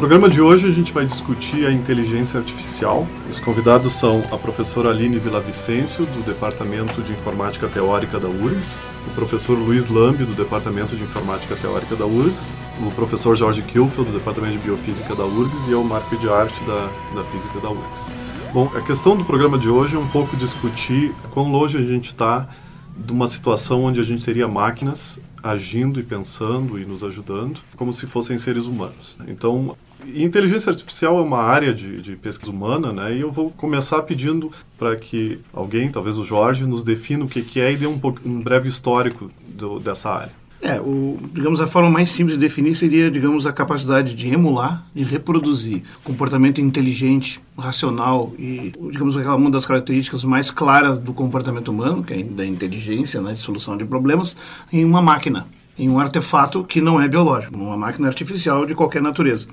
Programa de hoje a gente vai discutir a inteligência artificial. Os convidados são a professora Aline Villavicencio, do Departamento de Informática Teórica da URGS, o professor Luiz Lambi, do Departamento de Informática Teórica da URGS, o professor Jorge Kilfield, do Departamento de Biofísica da URGS, e eu, Marco de Arte, da, da Física da URGS. Bom, a questão do programa de hoje é um pouco discutir quão longe a gente está de uma situação onde a gente teria máquinas agindo e pensando e nos ajudando como se fossem seres humanos. Né? Então, inteligência artificial é uma área de, de pesquisa humana, né? E eu vou começar pedindo para que alguém, talvez o Jorge, nos defina o que, que é e dê um, um breve histórico do, dessa área. É, o, digamos, a forma mais simples de definir seria, digamos, a capacidade de emular e reproduzir comportamento inteligente, racional e, digamos, aquela uma das características mais claras do comportamento humano, que é da inteligência, né, de solução de problemas, em uma máquina em um artefato que não é biológico, uma máquina artificial de qualquer natureza.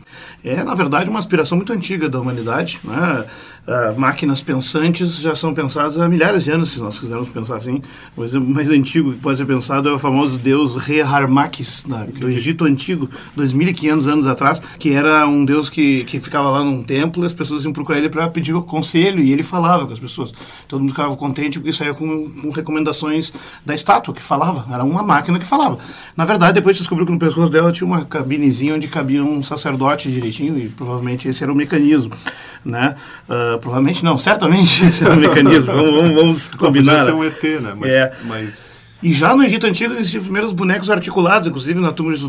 É, na verdade, uma aspiração muito antiga da humanidade. Né? Uh, máquinas pensantes já são pensadas há milhares de anos, se nós quisermos pensar assim. O exemplo mais antigo que pode ser pensado é o famoso deus Re Harmakis, né? do Egito Antigo, 2.500 anos atrás, que era um deus que, que ficava lá num templo e as pessoas iam procurar ele para pedir conselho e ele falava com as pessoas. Todo mundo ficava contente porque saía com, com recomendações da estátua que falava, era uma máquina que falava. Na verdade, depois descobriu que no pescoço dela tinha uma cabinezinha onde cabia um sacerdote direitinho e provavelmente esse era o mecanismo, né? Uh, provavelmente não, certamente esse era o mecanismo. vamos, vamos, vamos combinar. Podia ser um ET, né? Mas, é. mas e já no Egito Antigo existiam os primeiros bonecos articulados, inclusive na tumba de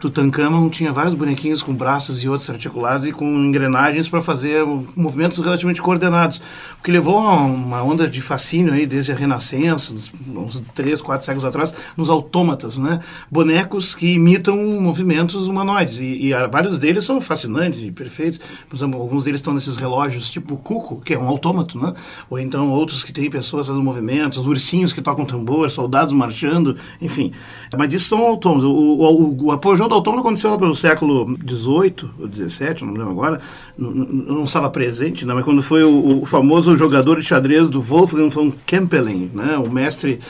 Tutankhamon tinha vários bonequinhos com braços e outros articulados e com engrenagens para fazer movimentos relativamente coordenados. O que levou a uma onda de fascínio aí desde a Renascença, uns três, quatro séculos atrás, nos autômatas, né? Bonecos que imitam movimentos humanoides e, e vários deles são fascinantes e perfeitos. Por exemplo, alguns deles estão nesses relógios tipo Cuco, que é um autômato, né? Ou então outros que têm pessoas fazendo movimentos, ursinhos que tocam tambor, soldados marchando, enfim. Mas isso são autônomos. O, o, o apogeu do autônomo aconteceu lá pelo século XVIII ou XVII, não lembro agora, não, não estava presente, né? mas quando foi o, o, famoso jogador de xadrez do Wolfgang von Kempelen, né? o mestre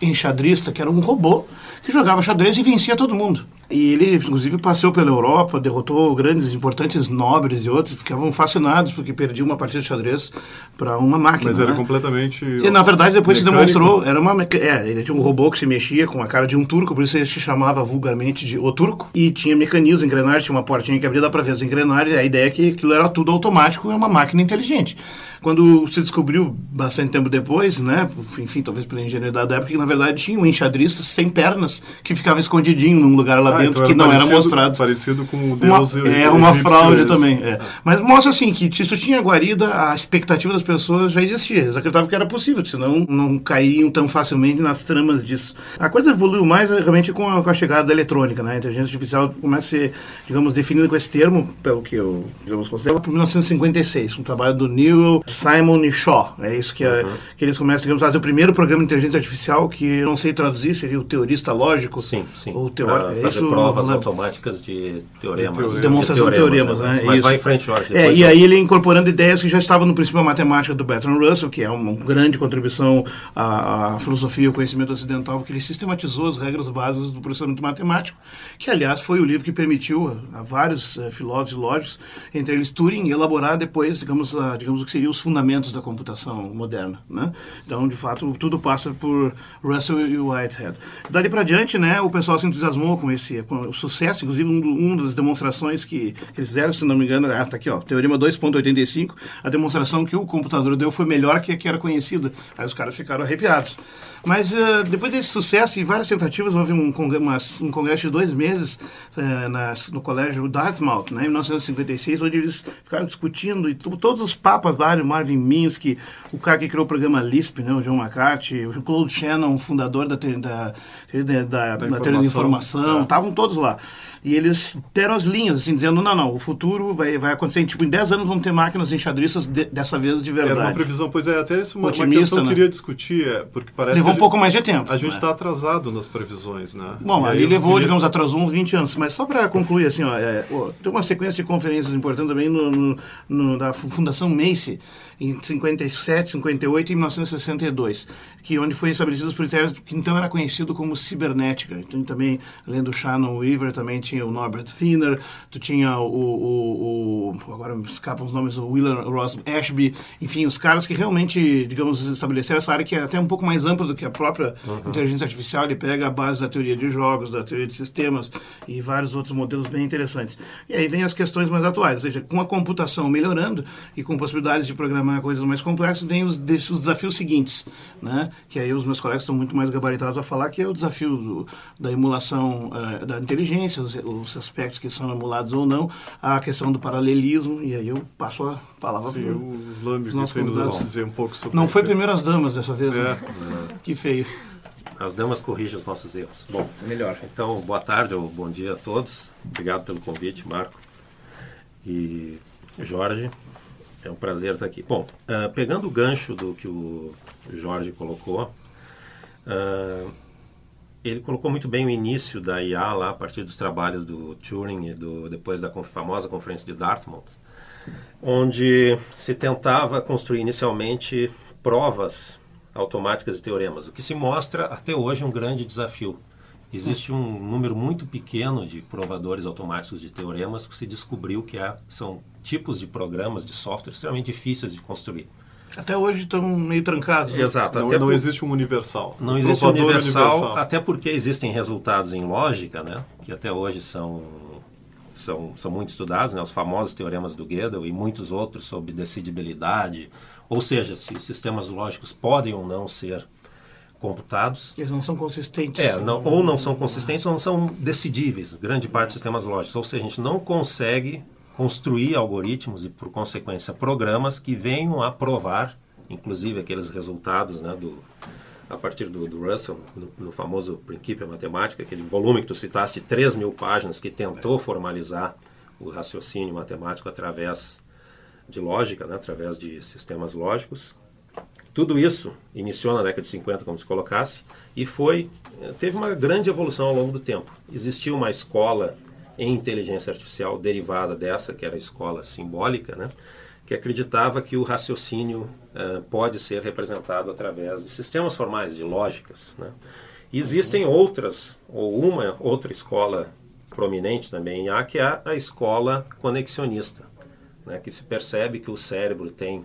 enxadrista, que era um robô, que jogava xadrez e vencia todo mundo. E ele, inclusive, passeou pela Europa, derrotou grandes, importantes nobres e outros, ficavam fascinados porque perdia uma partida de xadrez para uma máquina. Mas era né? completamente. E na verdade, depois mecânico. se demonstrou, era uma. É, ele tinha um robô que se mexia com a cara de um turco, por isso ele se chamava vulgarmente de O Turco, e tinha mecanismos, engrenagens, tinha uma portinha que abria, dá para ver as engrenagens, a ideia é que aquilo era tudo automático, é uma máquina inteligente. Quando se descobriu, bastante tempo depois, né, enfim, talvez pela ingenuidade da época, que na verdade tinha um enxadrista sem pernas que ficava escondidinho num lugar lá dentro então que não era parecido- mostrado. Parecido com o Uma, deus é uma egípcio, fraude também. é. Mas mostra assim que isso tinha guarida, a expectativa das pessoas já existia. Eles acreditavam que era possível, senão não caíam tão facilmente nas tramas disso. A coisa evoluiu mais eh, realmente com a, com a chegada da eletrônica, né? A inteligência artificial começa a ser, digamos, definida com esse termo, pelo que eu digamos, considero, por 1956, um trabalho do Neil Simon e Shaw. É isso que, é- que eles começam, digamos, a fazer o primeiro programa de inteligência artificial, que eu não sei traduzir, seria o teorista lógico. Sim, sim. Ou teórico. Pra é isso, provas né? automáticas de teoremas. De Demonstração de teoremas, né? Mas Isso. vai em frente, Jorge. É, e eu- aí ele incorporando ideias que já estavam no princípio da matemática do Bertrand Russell, que é uma grande contribuição à, à filosofia e ao conhecimento ocidental, porque ele sistematizou as regras básicas do processamento matemático, que aliás foi o livro que permitiu a, a vários eh, filósofos e lógicos, entre eles Turing, elaborar depois, digamos, a, digamos o que seriam os fundamentos da computação moderna, né? Então, de fato, tudo passa por Russell e Whitehead. Dali para diante, né, o pessoal se entusiasmou com esse com o sucesso, inclusive um, um das demonstrações que, que eles fizeram, se não me engano, ah, tá aqui, ó, teorema 2.85, a demonstração que o computador deu foi melhor que a que era conhecida. Aí os caras ficaram arrepiados. Mas eh, depois desse sucesso e várias tentativas, houve um, umas- um congresso de dois meses nas- no colégio Dartmouth, né, em 1956, onde eles ficaram discutindo e todos os papas da área, Marvin Minsky, o cara que criou o programa Lisp, né, o John McCarthy, o Claude Shannon, fundador da, te- da, da, da, da, informação. É. estavam estavam todos lá. E eles deram as linhas, assim, dizendo, não, não, o futuro vai, vai acontecer, tipo, em 10 anos vão ter máquinas enxadristas de, dessa vez de verdade. Era uma previsão, pois é, até isso uma, Otimista, uma questão que eu né? queria discutir, é, porque parece Levou um pouco mais de tempo. A gente está né? atrasado nas previsões, né? Bom, aí, levou, queria... digamos, atrasou uns 20 anos, mas só para concluir, assim, ó, é, ó, tem uma sequência de conferências importantes também no, no, no da Fundação Macy, em 57, 58 e 1962, que onde foi estabelecidos os critérios que então era conhecido como cibernética. Então também, além do Shannon Weaver, também tinha o Norbert Finner, tu tinha o, o, o agora me escapam os nomes, o William Ross Ashby, enfim, os caras que realmente, digamos, estabeleceram essa área que é até um pouco mais ampla do que a própria uhum. inteligência artificial, ele pega a base da teoria de jogos, da teoria de sistemas e vários outros modelos bem interessantes. E aí vem as questões mais atuais, ou seja, com a computação melhorando e com possibilidades de programar programar coisas mais complexas, vem os, os desafios seguintes, né? que aí os meus colegas estão muito mais gabaritados a falar, que é o desafio do, da emulação uh, da inteligência, os, os, aspectos que são emulados ou não, a questão do paralelismo, e aí eu passo a palavra para o Lambi, que nos dizer um pouco sobre Não foi primeiro as damas dessa vez, né? é. né? Que feio. As damas corrigem os nossos erros. Bom, é melhor. Então, boa tarde ou bom dia a todos. Obrigado pelo convite, Marco e Jorge. É um prazer estar aqui. Bom, uh, pegando o gancho do que o Jorge colocou, uh, ele colocou muito bem o início da IA lá a partir dos trabalhos do Turing e do, depois da famosa conferência de Dartmouth, onde se tentava construir inicialmente provas automáticas de teoremas, o que se mostra até hoje um grande desafio. Existe um número muito pequeno de provadores automáticos de teoremas que se descobriu que é, são tipos de programas de software extremamente difíceis de construir. Até hoje estão meio trancados. Né? Exato. Não, não por... existe um universal. Não um existe um universal, universal, até porque existem resultados em lógica, né, que até hoje são, são, são muito estudados, né, os famosos teoremas do Gödel e muitos outros sobre decidibilidade, ou seja, se sistemas lógicos podem ou não ser computados. Eles não são consistentes. É, não, ou não são consistentes ou não são decidíveis, grande parte dos sistemas lógicos. Ou seja, a gente não consegue construir algoritmos e, por consequência, programas que venham a provar, inclusive aqueles resultados né, do, a partir do, do Russell, no, no, famoso princípio matemática, aquele volume que tu citaste, 3 mil páginas, que tentou formalizar o raciocínio matemático através de lógica, né, através de sistemas lógicos. Tudo isso iniciou na década de 50, como se colocasse, e foi teve uma grande evolução ao longo do tempo. Existia uma escola em inteligência artificial derivada dessa, que era a escola simbólica, né? que acreditava que o raciocínio uh, pode ser representado através de sistemas formais, de lógicas. Né? Existem outras, ou uma outra escola prominente também A, que é a escola conexionista, né? que se percebe que o cérebro tem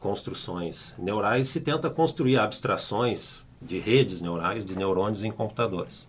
construções neurais e se tenta construir abstrações de redes neurais, de neurônios em computadores.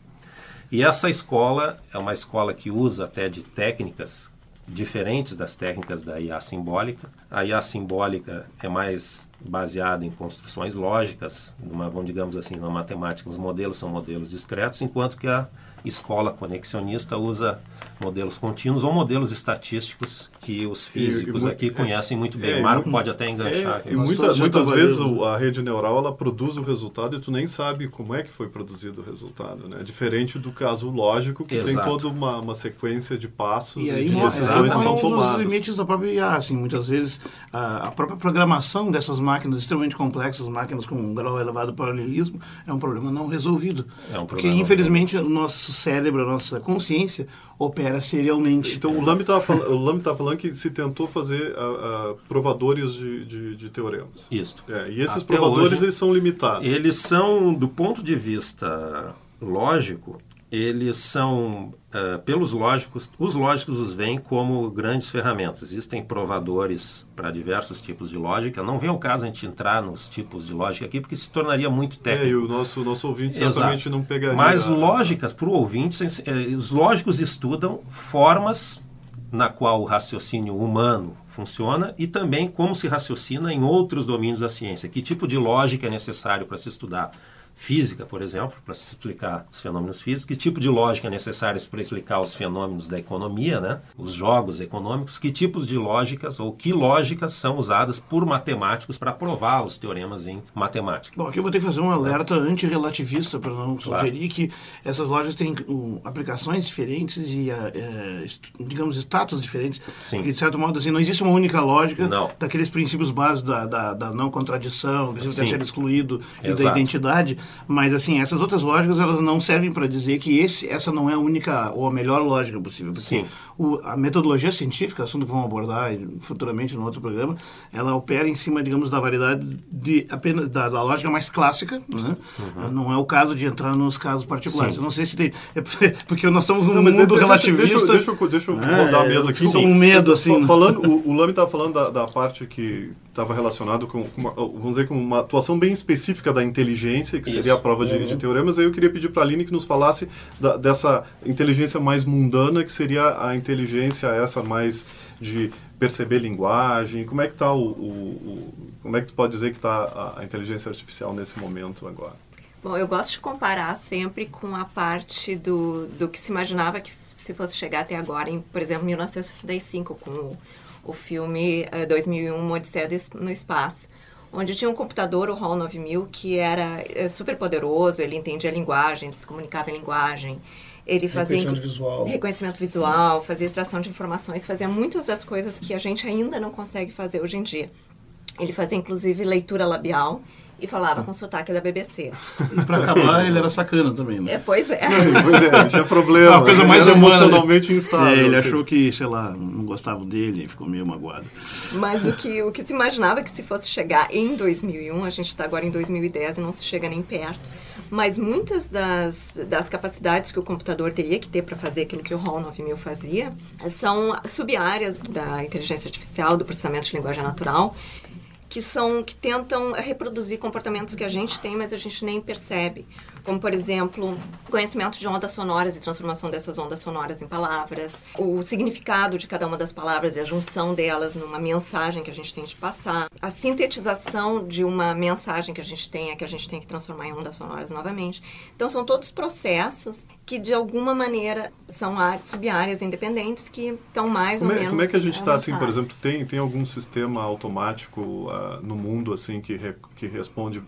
E essa escola é uma escola que usa até de técnicas diferentes das técnicas da IA simbólica. A IA simbólica é mais baseada em construções lógicas, numa, vamos digamos assim, na matemática, os modelos são modelos discretos, enquanto que a escola conexionista usa modelos contínuos ou modelos estatísticos que os físicos e, e, aqui conhecem muito bem. É, o Marco pode até enganchar. É, e muita, muitas vezes a rede neural ela produz o resultado e tu nem sabe como é que foi produzido o resultado. Né? Diferente do caso lógico, que Exato. tem toda uma, uma sequência de passos e, e aí, de decisões são tomadas. os limites da própria IA. Assim, muitas vezes a, a, própria programação dessas máquinas extremamente complexas, máquinas com um grau elevado de paralelismo, é um problema não resolvido. É um Porque, infelizmente, o nosso cérebro, a nossa consciência opera serialmente. Então, o Lame estava falando, que se tentou fazer provadores de, de, de, teoremas. Isso. É, e esses Até provadores, hoje, eles são limitados. Eles são, do ponto de vista lógico, eles são, uh, pelos lógicos, os lógicos os veem como grandes ferramentas. Existem provadores para diversos tipos de lógica. Não vem o caso a gente entrar nos tipos de lógica aqui, porque se tornaria muito técnico. É, e o nosso, nosso ouvinte certamente Exato. não pegaria. Mas lógicas, para o ouvinte, eh, os lógicos estudam formas na qual o raciocínio humano funciona e também como se raciocina em outros domínios da ciência. Que tipo de lógica é necessário para se estudar física, por exemplo, para explicar os fenômenos físicos, que tipo de lógica é necessária para explicar os fenômenos da economia, né? os jogos econômicos, que tipos de lógicas ou que lógicas são usadas por matemáticos para provar os teoremas em matemática. Bom, aqui eu vou ter que fazer um alerta antirrelativista para não claro. sugerir que essas lojas têm um, aplicações diferentes e, é, digamos, status diferentes. Sim. Porque, de certo modo, assim, não existe uma única lógica não. daqueles princípios básicos da, da, da não contradição, do princípio de ser excluído Exato. e da identidade mas, assim, essas outras lógicas, elas não servem para dizer que esse, essa não é a única ou a melhor lógica possível. Porque Sim. O, a metodologia científica, assunto que vamos abordar futuramente no outro programa, ela opera em cima, digamos, da variedade de apenas da, da lógica mais clássica, né? Uhum. Não é o caso de entrar nos casos particulares. Sim. Eu não sei se tem... É porque nós estamos num não, mundo deixa, relativista... Deixa, deixa, deixa eu é, rodar a mesa aqui. Com medo, assim. Falando, o, o Lame estava falando da, da parte que estava relacionado com, uma, vamos dizer, com uma atuação bem específica da inteligência, que Isso. seria a prova de, de, uhum. teoremas. Aí eu queria pedir para a Aline que nos falasse da, dessa inteligência mais mundana, que seria a inteligência essa mais de perceber linguagem. Como é que está o, o, o, como é que tu pode dizer que está a, a inteligência artificial nesse momento agora? Bom, eu gosto de comparar sempre com a parte do, do que se imaginava que se fosse chegar até agora, em, por exemplo, 1965, com o o filme uh, 2001, Odisseia no Espaço, onde tinha um computador, o HAL 9000, que era uh, super poderoso, ele entendia a linguagem, ele se comunicava em linguagem, ele fazia reconhecimento visual. reconhecimento visual, fazia extração de informações, fazia muitas das coisas que a gente ainda não consegue fazer hoje em dia. Ele fazia inclusive leitura labial e falava com sotaque da BBC. E para acabar, ele era sacana também, né? É, pois é. pois é, tinha problema. A coisa mais emocionalmente instável. É, ele assim. achou que, sei lá, não gostava dele e ficou meio magoado. Mas o que, o que se imaginava que se fosse chegar em 2001, a gente está agora em 2010 e não se chega nem perto. Mas muitas das, das capacidades que o computador teria que ter para fazer aquilo que o HAL 9000 fazia são sub-áreas da inteligência artificial, do processamento de linguagem natural, que são que tentam reproduzir comportamentos que a gente tem, mas a gente nem percebe como por exemplo, conhecimento de ondas sonoras e transformação dessas ondas sonoras em palavras, o significado de cada uma das palavras e a junção delas numa mensagem que a gente tem de passar, a sintetização de uma mensagem que a gente tem, que a gente tem que transformar em ondas sonoras novamente. Então são todos processos que de alguma maneira são sub-áreas independentes que estão mais como ou é, menos Como é que a gente está assim, por exemplo, tem tem algum sistema automático uh, no mundo assim que re, que responde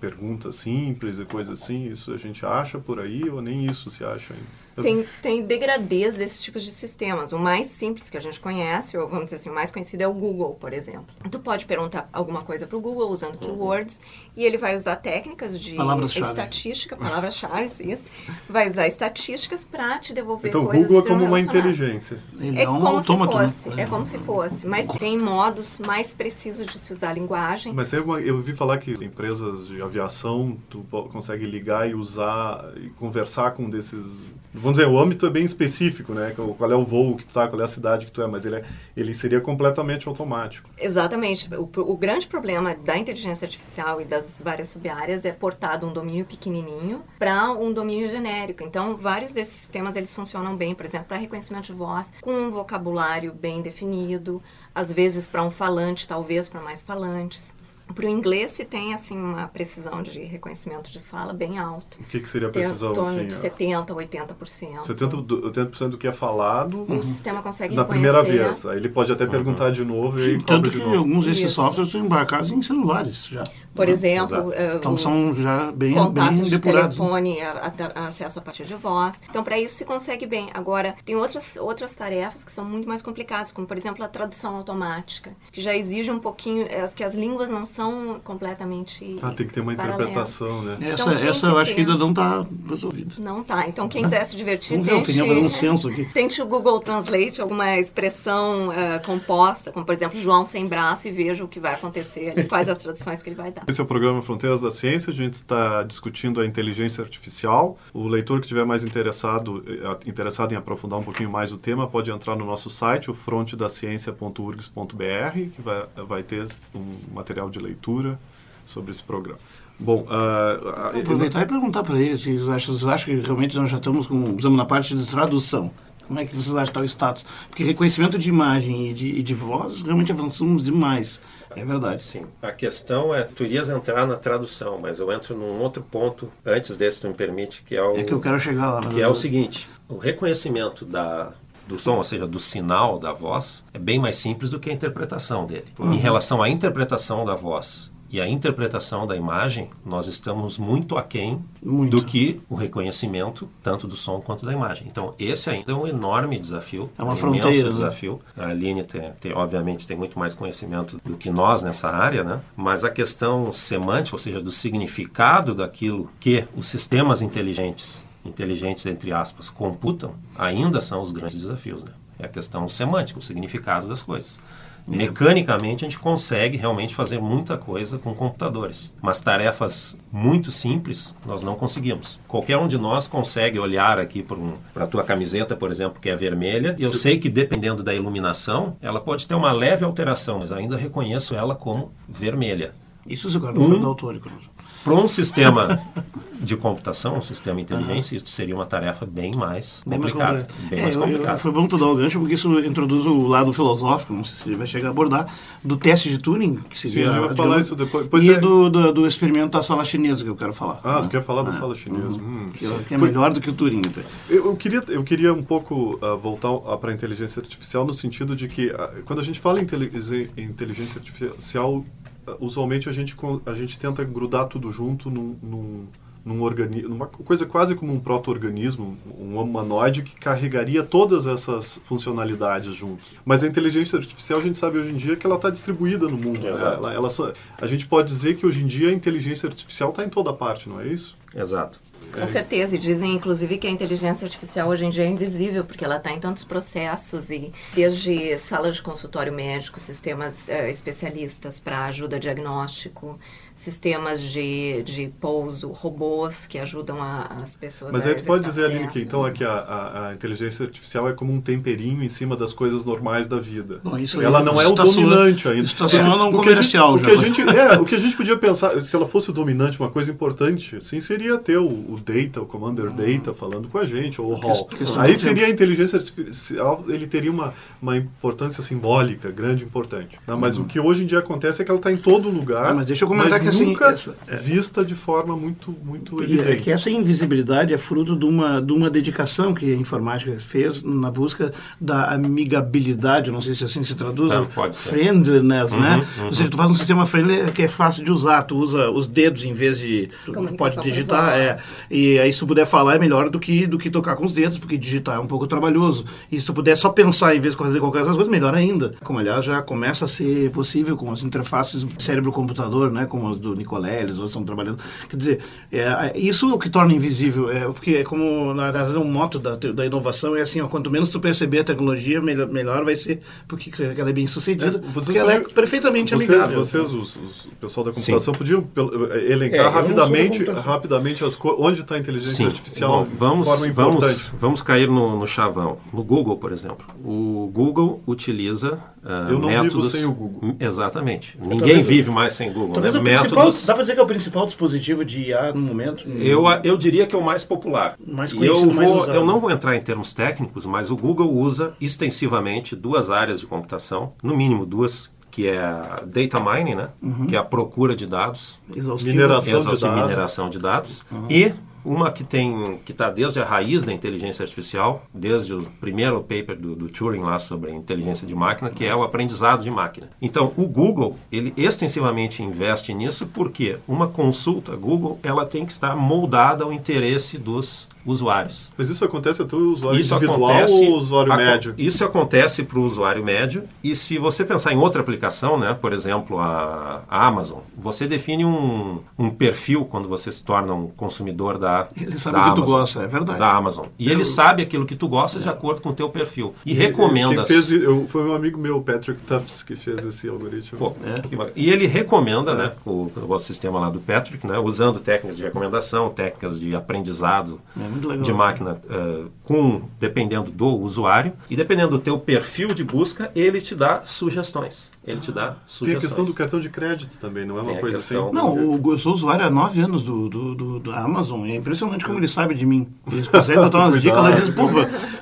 perguntas simples e coisas assim? Isso a gente acha por aí ou nem isso se acha ainda? Tem, tem degradês desses tipos de sistemas. O mais simples que a gente conhece, ou vamos dizer assim, o mais conhecido é o Google, por exemplo. Tu pode perguntar alguma coisa para o Google usando uhum. keywords e ele vai usar técnicas de estatística, palavras-chave, isso. Vai usar estatísticas para te devolver então, coisas. Então, o Google é como uma inteligência. Ele é, é um como autômato, se fosse. Né? É como se fosse. Mas tem modos mais precisos de se usar a linguagem. Mas tem uma, eu ouvi falar que empresas de aviação, tu consegue ligar e usar e conversar com desses vamos dizer, o âmbito é bem específico, né? Qual é o voo que tu tá, qual é a cidade que tu é, mas ele, é, ele seria completamente automático. Exatamente. O, o grande problema da inteligência artificial e das várias subáreas é portar um domínio pequenininho para um domínio genérico. Então, vários desses sistemas eles funcionam bem, por exemplo, para reconhecimento de voz, com um vocabulário bem definido, às vezes para um falante, talvez para mais falantes. Para o inglês se tem assim uma precisão de reconhecimento de fala bem alto. O que, que seria a precisão? Em torno assim, de 70% a 80%. 70%, do, 80 do que é falado. O sistema consegue Na primeira vez. Aí ele pode até uhum. perguntar de novo Sim, e Tanto que alguns desses softwares são embarcados em celulares já. Por né? exemplo, uh, então são já bem, contatos bem de telefone, a, a, acesso a partir de voz. Então, para isso se consegue bem. Agora, tem outras, outras tarefas que são muito mais complicadas, como, por exemplo, a tradução automática, que já exige um pouquinho, as, que as línguas não são completamente Ah, tem que ter uma interpretação, né? Essa, então, essa eu acho que ainda não está resolvida. Não está. Então, quem quiser se divertir, Vamos tente, ver, um censo aqui. tente o Google Translate, alguma expressão uh, composta, como, por exemplo, João sem braço, e veja o que vai acontecer, ali, quais as traduções que ele vai dar. Esse é o programa Fronteiras da Ciência, a gente está discutindo a inteligência artificial. O leitor que estiver mais interessado, eh, interessado em aprofundar um pouquinho mais o tema pode entrar no nosso site, o frontedaciencia.urgs.br, que vai, vai ter um material de leitura sobre esse programa. Bom, uh, aproveitar e perguntar para eles se eles acham, eles acham que realmente nós já estamos, com, estamos na parte de tradução. Como é que vocês acham que está o status? Porque reconhecimento de imagem e de, e de voz, realmente avançamos demais. É verdade. Sim. A questão é, tu irias entrar na tradução, mas eu entro num outro ponto antes desse, tu me permite, que é o... É que eu quero chegar lá. Que é o seguinte, o reconhecimento da, do som, ou seja, do sinal da voz, é bem mais simples do que a interpretação dele. Uhum. Em relação à interpretação da voz e a interpretação da imagem, nós estamos muito aquém muito. do que o reconhecimento, tanto do som quanto da imagem. Então, esse ainda é um enorme desafio. É uma um fronteira. Imenso né? desafio. A Aline, tem, tem, obviamente, tem muito mais conhecimento do que nós nessa área, né? mas a questão semântica, ou seja, do significado daquilo que os sistemas inteligentes inteligentes, entre aspas, computam, ainda são os grandes desafios. Né? É a questão semântica, o significado das coisas. É. Mecanicamente, a gente consegue realmente fazer muita coisa com computadores, mas tarefas muito simples nós não conseguimos. Qualquer um de nós consegue olhar aqui para um, a tua camiseta, por exemplo, que é vermelha, e eu sei que dependendo da iluminação, ela pode ter uma leve alteração, mas ainda reconheço ela como vermelha. Isso se o cara não um, daltônico. Para um sistema de computação, um sistema de inteligência, isso seria uma tarefa bem mais bem complicada. Mais bem é, mais complicada. Foi bom tu dar o gancho, porque isso introduz o lado filosófico, não sei se ele vai chegar a abordar, do teste de Turing, que seria... Sim, eu vou falar isso depois. Pois e é. do, do, do, experimento da sala chinesa, que eu quero falar. Ah, tu quer falar da ah, sala chinesa. Hum, que, é, que, é melhor do que o Turing. Então. Eu, eu, queria, eu queria um pouco uh, voltar uh, para a inteligência artificial, no sentido de que, uh, quando a gente fala em inteligência artificial, usualmente a gente, a gente tenta grudar tudo junto num, num, num organismo, uma coisa quase como um proto-organismo, um humanoide que carregaria todas essas funcionalidades juntos. Mas a inteligência artificial, a gente sabe hoje em dia que ela está distribuída no mundo. Né? Ela, ela, a gente pode dizer que hoje em dia a inteligência artificial está em toda parte, não é isso? Exato. Com certeza, e dizem inclusive que a inteligência artificial hoje em dia é invisível, porque ela está em tantos processos, e desde salas de consultório médico, sistemas uh, especialistas para ajuda diagnóstico, sistemas de, de pouso, robôs que ajudam a, as pessoas Mas aí tu pode dizer, Aline, que então é que a, a, a, inteligência artificial é como um temperinho em cima das coisas normais da vida. Não, ela não é o dominante ainda. Está soando um comercial o que, a gente, o, que a gente, é, o que a gente podia pensar, se ela fosse o dominante, uma coisa importante, assim, seria ter o, o data, o commander data falando com a gente, ou o HAL. Aí seria a inteligência artificial, ele teria uma, uma importância simbólica, grande importante. Não, mas uhum. o que hoje em dia acontece é que ela está em todo lugar. Ah, mas deixa eu comentar que assim, nunca essa, é, vista de forma muito, muito evidente. É que essa invisibilidade é fruto de uma, de uma dedicação que a informática fez na busca da amigabilidade, não sei se assim se traduz, não, pode ser. friendliness, uhum, né? Uhum. Ou seja, tu faz um sistema friendly que é fácil de usar, tu usa os dedos em vez de... Tu pode digitar, é. E aí se tu puder falar é melhor do que, do que tocar com os dedos, porque digitar é um pouco trabalhoso. E se tu puder só pensar em vez de fazer qualquer coisa, melhor ainda. Como aliás já começa a ser possível com as interfaces cérebro-computador, né? Como as do Nicolé, eles estão trabalhando. Quer dizer, é, é, isso é o que torna invisível, é, porque é como, na verdade, um moto da, da inovação é assim, ó, quanto menos tu perceber a tecnologia, melhor, melhor vai ser, porque ela é bem sucedida, é, porque ela é perfeitamente vocês, amigável. Vocês, os, os, o pessoal da computação, Sim. podiam elencar é, rapidamente, rapidamente as onde está a inteligência Sim. artificial Bom, vamos, de forma importante. Vamos, vamos cair no, no chavão. No Google, por exemplo. O Google utiliza Uh, eu não métodos... vivo sem o Google. Exatamente. Ninguém vive mais sem Google. Talvez né? métodos... Dá para dizer que é o principal dispositivo de IA no momento? Eu, eu diria que é o mais popular. Mais conhecido, eu, mais vou, eu não vou entrar em termos técnicos, mas o Google usa extensivamente duas áreas de computação, no mínimo duas, que é a data mining, né? Uhum. que é a procura de dados, mineração, de dados. mineração de dados, uhum. e uma que tem que está desde a raiz da inteligência artificial, desde o primeiro paper do, do, Turing lá sobre inteligência de máquina, que é o aprendizado de máquina. Então, o Google ele extensivamente investe nisso porque uma consulta Google ela tem que estar moldada ao interesse dos usuários. Mas isso acontece até o usuário isso individual acontece, ou usuário médio? Isso acontece para o usuário médio e se você pensar em outra aplicação, né, por exemplo, a, a Amazon, você define um, um, perfil quando você se torna um consumidor da Ele sabe o que Amazon, tu gosta, é verdade. Da Amazon. E eu, ele sabe aquilo que tu gosta é. de acordo com o teu perfil. E, e recomenda... Fez, eu, foi um amigo meu, Patrick Tufts, que fez esse algoritmo. Pô, é. E ele recomenda, é. né, o, o sistema lá do Patrick, né, usando técnicas de recomendação, técnicas de aprendizado é de máquina uh, com dependendo do usuário e dependendo do teu perfil de busca, ele te dá sugestões. Ele te dá sugestões. Tem a questão do cartão de crédito também, não é uma coisa assim? Não, o, eu sou usuário há nove anos do, do, do, do Amazon. É impressionante como ele sabe de mim. Ele consegue botar umas dicas lá e diz, pô,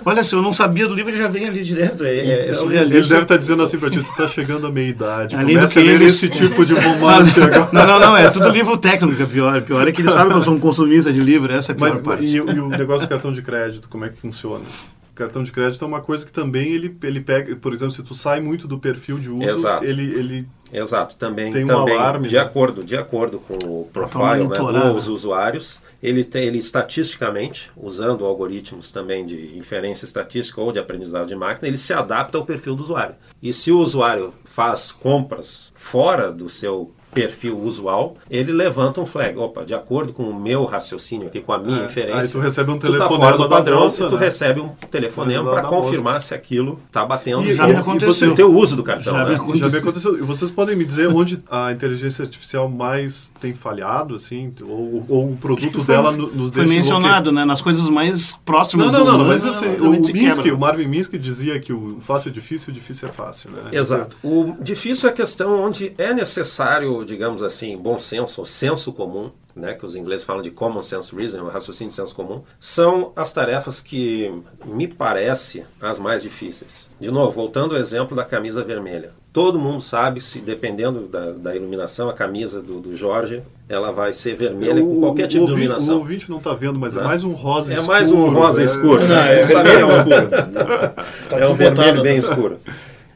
Olha, se eu não sabia do livro, ele já vem ali direto. É, é Então, surrealista. ele deve estar dizendo assim pra ti, tu tá chegando à meia-idade. Começa a ler eles- esse tipo de romance agora. Não, não, não, é tudo livro técnico, é pior. Pior é que ele sabe que eu sou um consumista de livro, essa é a pior Mas parte. e, e o negócio do cartão de crédito, como é que funciona? O cartão de crédito é uma coisa que também ele, ele pega, por exemplo, se tu sai muito do perfil de uso, Exato. ele, ele Exato, também, Tem um também alarme, de né? acordo, de acordo com o Pra profile né, dos usuários, ele tem, ele estatisticamente, usando algoritmos também de inferência estatística ou de aprendizado de máquina, ele se adapta ao perfil do usuário. E se o usuário faz compras fora do seu perfil usual, ele levanta um flag. Opa, de acordo com o meu raciocínio aqui, com a minha É, inferência, aí tu recebe um tá telefonema fora do da padrão moça, e tu né? recebe um telefonema para confirmar se aquilo está batendo E- Já com me aconteceu. o teu uso do cartão. Já me né? aconteceu. Já me aconteceu. E vocês podem me dizer onde a inteligência artificial mais tem falhado, assim, ou, ou o produto foi- dela no- nos Foi deixa mencionado, né? Nas coisas mais próximas Não, não, do não, do- mas assim, o realmente se Minsky, quebra. o Marvin Minsky dizia que o fácil é difícil, o difícil é fácil, né? Exato. O difícil é a questão onde é necessário, digamos assim, bom senso, ou senso comum, né, que os ingleses falam de common sense reason, o raciocínio de senso comum, são as tarefas que me parece as mais difíceis. De novo, voltando ao exemplo da camisa vermelha. Todo mundo sabe se, dependendo da, da iluminação, a camisa do, do Jorge, ela vai ser vermelha com qualquer tipo o de iluminação. O ouvinte não está vendo, mas é Né? mais um rosa É escuro. mais um rosa é- escuro. Não, é Não sabe, vermelho é um- Tá é um desbotado, vermelho bem tá- escuro.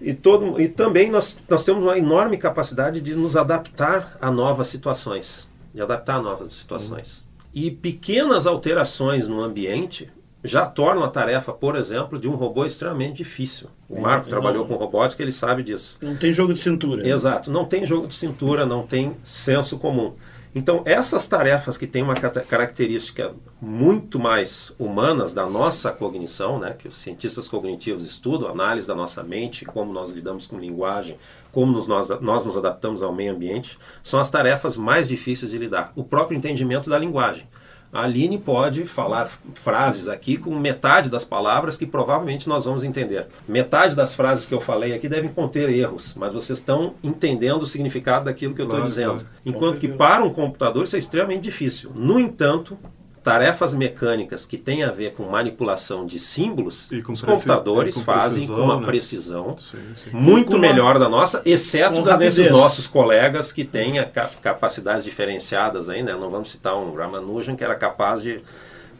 E, todo, e também nós, nós temos uma enorme capacidade de nos adaptar a novas situações. De adaptar a novas situações. E pequenas alterações no ambiente já tornam a tarefa, por exemplo, de um robô extremamente difícil. O Marco trabalhou com robótica, ele sabe disso. Não tem jogo de cintura. Exato, não tem jogo de cintura, não tem senso comum. Então, essas tarefas que têm uma característica muito mais humanas da nossa cognição, né, que os cientistas cognitivos estudam, análise da nossa mente, como nós lidamos com linguagem, como nos- nós, nós nos adaptamos ao meio ambiente, são as tarefas mais difíceis de lidar. O próprio entendimento da linguagem. A Aline pode falar frases aqui com metade das palavras que provavelmente nós vamos entender. Metade das frases que eu falei aqui devem conter erros, mas vocês estão entendendo o significado daquilo que eu estou Claro, dizendo. claro. Enquanto que para um computador isso é extremamente difícil. No entanto, tarefas mecânicas que têm a ver com manipulação de símbolos, E com os preci- computadores com fazem precisão, com uma né? precisão Sim, sim. muito uma- melhor da nossa, exceto da desses nossos colegas que têm capacidades diferenciadas aí, né? Não vamos citar um Ramanujan que era capaz de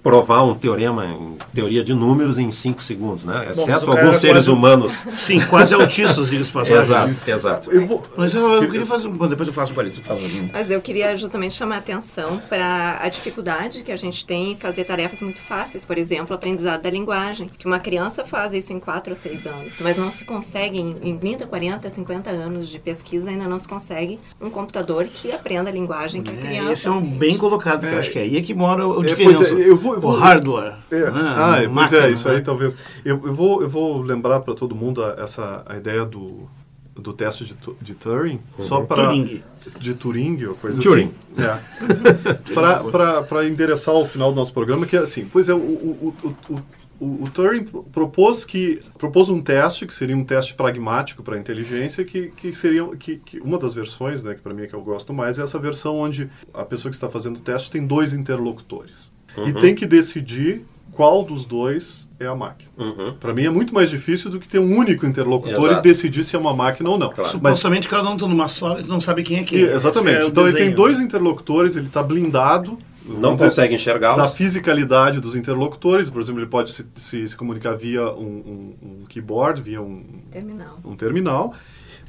provar um teorema em teoria de números em 5 segundos, né? mas Exceto o alguns seres quase um- humanos. Sim, quase autistas, diga-se passagem. exato, exato. Eu vou, Mas eu, eu queria fazer. Bom, depois eu faço um palito, fala. Mas eu queria justamente chamar a atenção para a dificuldade que a gente tem em fazer tarefas muito fáceis. Por exemplo, o aprendizado da linguagem. Que uma criança faz isso em 4 ou 6 anos, mas não se consegue, em, em 30, 40, 50 anos de pesquisa, ainda não se consegue um computador que aprenda a linguagem que a É, criança esse é um bem colocado, porque eu acho que é aí é que mora a É, diferença. pois é, eu vou- eu vou- O hardware. É, né, ah, é, pois é, isso aí né? talvez. Eu, eu, vou, eu vou lembrar para todo mundo a, essa a ideia do, do teste de, de Turing, só para Turing. de Turing ou coisa Turing. assim. É. para endereçar o final do nosso programa, que é assim, pois é, o, o, o, o, o, o Turing propôs que propôs um teste que seria um teste pragmático para a inteligência, que, que seria que, que uma das versões, né, que para mim é que eu gosto mais, é essa versão onde a pessoa que está fazendo o teste tem dois interlocutores e tem que decidir qual dos dois é a máquina. Uhum. Para mim é muito mais difícil do que ter um único interlocutor Exato. e decidir se é uma máquina ou não. Claro. Mas Supostamente cada um está numa sala e não sabe quem é quem. e- exatamente. É então ele tem desenho. dois interlocutores, ele está blindado. Não dizer, consegue Da enxergá-los. fisicalidade dos interlocutores, por exemplo, ele pode se, se, se comunicar via um, um- um keyboard, via um, Terminal. um terminal,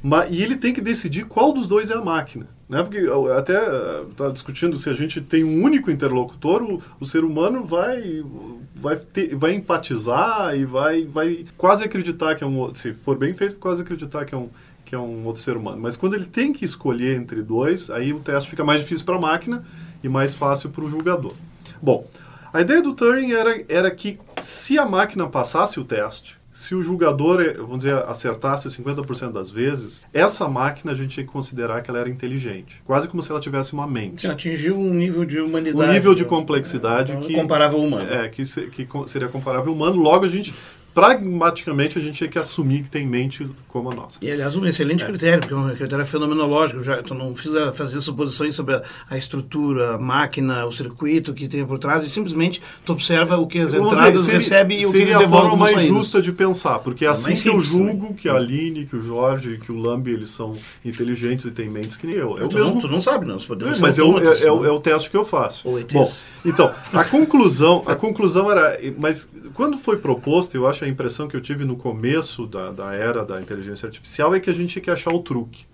ma- e ele tem que decidir qual dos dois é a máquina. Né? Porque até está discutindo se a gente tem um único interlocutor, o, o ser humano vai, vai, ter- vai empatizar e vai, vai quase acreditar que é um se for bem feito, quase acreditar que é um que é um outro ser humano. Mas quando ele tem que escolher entre dois, aí o teste fica mais difícil para a máquina e mais fácil para o julgador. Bom, a ideia do Turing era, era que se a máquina passasse o teste, se o julgador, eh, vamos dizer, acertasse 50% das vezes, essa máquina a gente tinha que considerar que ela era inteligente. Quase como se ela tivesse uma mente. Atingiu um nível de humanidade. Um nível de complexidade que, comparável ao humano. é, que, que seria comparável ao humano. Logo, a gente pragmaticamente a gente tinha que assumir que tem mente como a nossa. E, aliás, um excelente critério, porque é um critério fenomenológico. Já, tu não precisa fazer suposições sobre a, a, estrutura, a máquina, o circuito que tem por trás, e simplesmente tu observa o que as Vamos entradas dizer, seria, recebem e o que seria eles a devolvem forma mais saídas. justa de pensar, porque é assim mais que eu simples julgo que a Aline, que o Jorge, que o Lambi, eles são inteligentes e têm mentes que nem eu. É o tu, mesmo não, tu não sabe, não. Nós podemos É, mas eu, autômatos, é, é o- né? é o teste que eu faço. Bom, então, a conclusão, a conclusão era. Mas quando foi proposto, eu acho a impressão que eu tive no começo da, da era da inteligência artificial é que a gente tinha que achar o truque.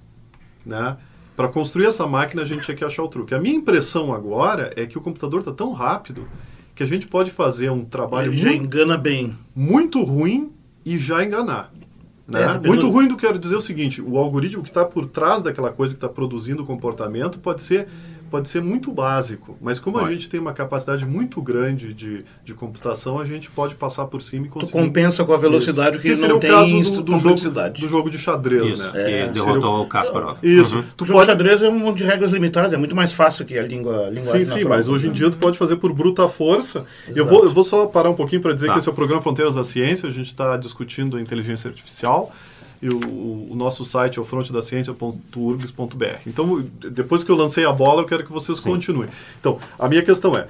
Né? Para construir essa máquina, a gente tinha que achar o truque. A minha impressão agora é que o computador está tão rápido que a gente pode fazer um trabalho Ele já muito, engana bem. muito ruim e já enganar. Né? É, Muito ruim do que eu quero dizer é o seguinte: o algoritmo que está por trás daquela coisa que está produzindo o comportamento pode ser, pode ser muito básico, mas como a Pode. gente tem uma capacidade muito grande de, de computação, a gente pode passar por cima e Tu conseguir. compensa com a velocidade Isso. que Que seria não o tem caso do, do, jogo, do jogo de xadrez, Isso, né? que Seria derrotou o- o Kasparov. Isso. Uhum. Tu O jogo pode... xadrez é um monte de regras limitadas, é muito mais fácil que a língua a linguagem Sim, sim, natural. mas hoje em dia tu pode fazer por bruta força. Eu vou, eu vou só parar um pouquinho para dizer Tá. que esse é o programa Fronteiras da Ciência. A gente está discutindo a inteligência artificial e o, o nosso site é o frontedaciencia.urgs.br. Então, depois que eu lancei a bola, eu quero que vocês continuem. Então, a minha questão é: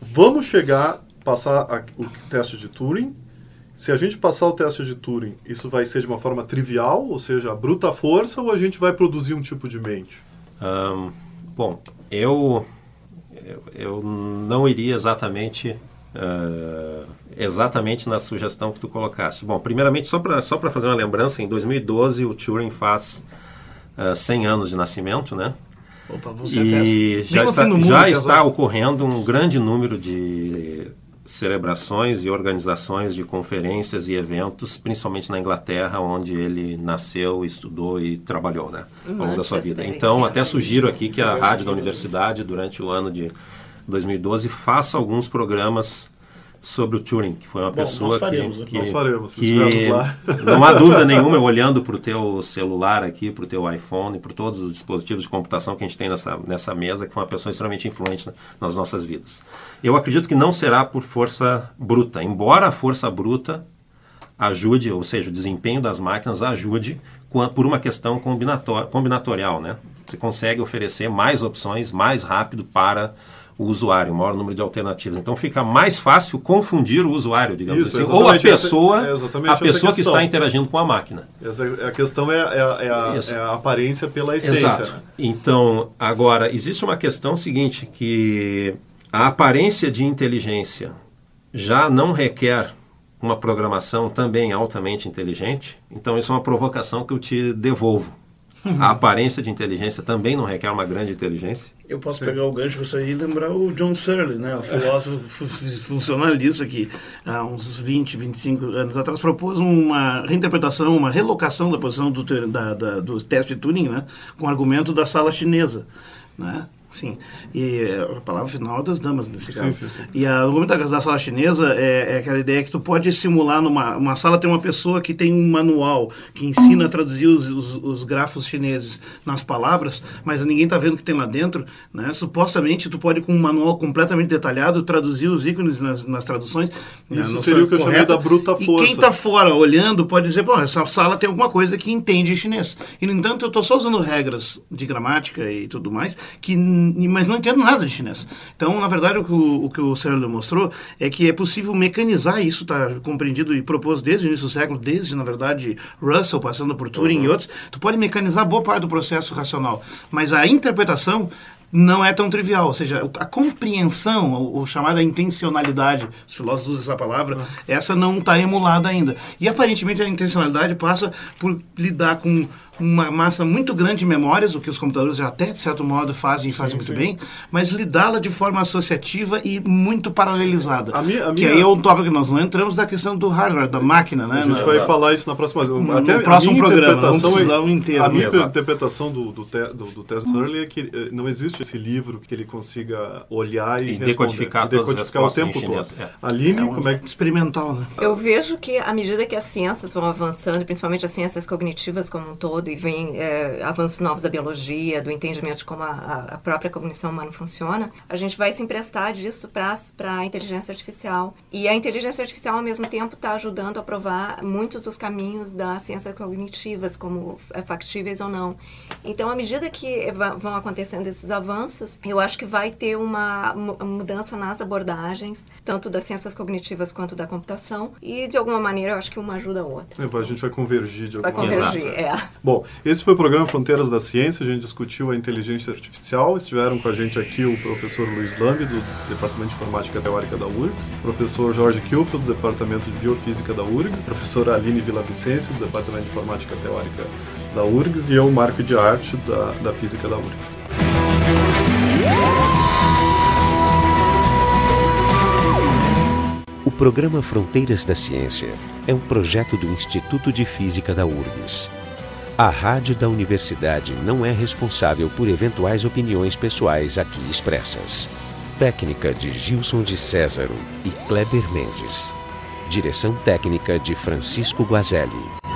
vamos chegar, passar a- o teste de Turing. Se a gente passar o teste de Turing, isso vai ser de uma forma trivial, ou seja, bruta força, ou a gente vai produzir um tipo de mente? Ahn, bom, eu, eu, eu não iria exatamente ah, exatamente na sugestão que tu colocaste. Bom, primeiramente, só para só pra fazer uma lembrança, em 2012 o Turing faz ah, 100 anos de nascimento, né? Opa, você E já está, já está ocorrendo um grande número de celebrações e organizações de conferências e eventos, principalmente na Inglaterra, onde ele nasceu, estudou e trabalhou, né, ao longo da sua vida. Então, até sugiro aqui que a rádio da universidade, durante o ano de 2012, faça alguns programas sobre o Turing, que foi uma Bom, pessoa nós faremos, que, né? que, Nós faremos, se que estivermos lá. não há dúvida nenhuma, eu olhando para o teu celular aqui, para o teu iPhone, para todos os dispositivos de computação que a gente tem nessa, nessa mesa, que foi uma pessoa extremamente influente na- nas nossas vidas. Eu acredito que não será por força bruta, embora a força bruta ajude, ou seja, o desempenho das máquinas ajude com a- por uma questão combinator, combinatorial, né? Você consegue oferecer mais opções mais rápido para o usuário, um maior número de alternativas. Então fica mais fácil confundir o usuário, digamos Isso, assim, ou a essa- pessoa, é exatamente a essa pessoa que está interagindo com a máquina. Essa, a questão é, é, é a, é a aparência pela essência. Exato. né? Então, agora, existe uma questão seguinte, que a aparência de inteligência já não requer uma programação também altamente inteligente, então isso é uma provocação que eu te devolvo. A aparência de inteligência também não requer uma grande inteligência. Eu posso pegar o gancho aí e lembrar o John Searle, né, o filósofo fu- funcionalista que há uns 20, 25 anos atrás propôs uma reinterpretação, uma relocação da posição do, da- da- do teste de Turing, né, com argumento da sala chinesa, né? Sim, e é, a palavra final é das damas nesse caso. sim, sim. E a- o argumento da, da sala chinesa é, é aquela ideia que tu pode simular numa uma sala tem uma pessoa que tem um manual que ensina a traduzir os, os, os grafos chineses nas palavras, mas ninguém está vendo o que tem lá dentro, né? Supostamente tu pode com um manual completamente detalhado traduzir os ícones nas, nas traduções. né? Isso Não seria o que eu chamei da bruta E força. quem está fora olhando pode dizer, pô, essa sala tem alguma coisa que entende chinês. E no entanto eu estou só usando regras de gramática e tudo mais que mas não entendo nada de chinês. Então, na verdade, o que o, o, que o Searle mostrou é que é possível mecanizar isso, está compreendido e proposto desde o início do século, desde, na verdade, Russell, passando por Turing e outros. Tu pode mecanizar boa parte do processo racional, mas a interpretação não é tão trivial, ou seja, a compreensão, ou, ou chamada intencionalidade, os filósofos usam essa palavra, essa não está emulada ainda. E aparentemente a intencionalidade passa por lidar com uma massa muito grande de memórias, o que os computadores já até de certo modo fazem e fazem muito bem, mas lidá-la de forma associativa e muito paralelizada. A minha- a que minha- aí é um tópico que nós não entramos da questão do hardware, da máquina, né? A gente Na- vai falar isso na próxima. No- Até no próximo programa, interpretação vamos precisar é- um inteiro. A minha Exato. interpretação do, do, te, do, do Tess é que eh, não existe esse livro que ele consiga olhar e, E decodificar e todas as decodificar o respostas tempo em todo. é. Aline, É um como é que... experimental, né? Eu vejo que à medida que as ciências vão avançando, principalmente as ciências cognitivas como um todo, e vem é, avanços novos da biologia, do entendimento de como a, a, própria cognição humana funciona, a gente vai se emprestar disso para a inteligência artificial. E a inteligência artificial, ao mesmo tempo, está ajudando a provar muitos dos caminhos das ciências cognitivas, como é factíveis ou não. Então, à medida que vão acontecendo esses avanços, eu acho que vai ter uma mudança nas abordagens, tanto das ciências cognitivas quanto da computação, e de alguma maneira eu acho que uma ajuda a outra. É, a gente vai convergir de alguma maneira. Vai convergir, é. Bom, esse foi o programa Fronteiras da Ciência, a gente discutiu a inteligência artificial, estiveram com a gente aqui o professor Luiz Lambi, do Departamento de Informática Teórica da URGS, o professor Jorge Kilfield, do Departamento de Biofísica da URGS, a professora Aline Vicencio, do Departamento de Informática Teórica da URGS, e eu, Marco de Arte, da, da Física da URGS. O programa Fronteiras da Ciência é um projeto do Instituto de Física da URGS. A rádio da universidade não é responsável por eventuais opiniões pessoais aqui expressas. Técnica de Gilson de Césaro e Kleber Mendes. Direção técnica de Francisco Guazelli.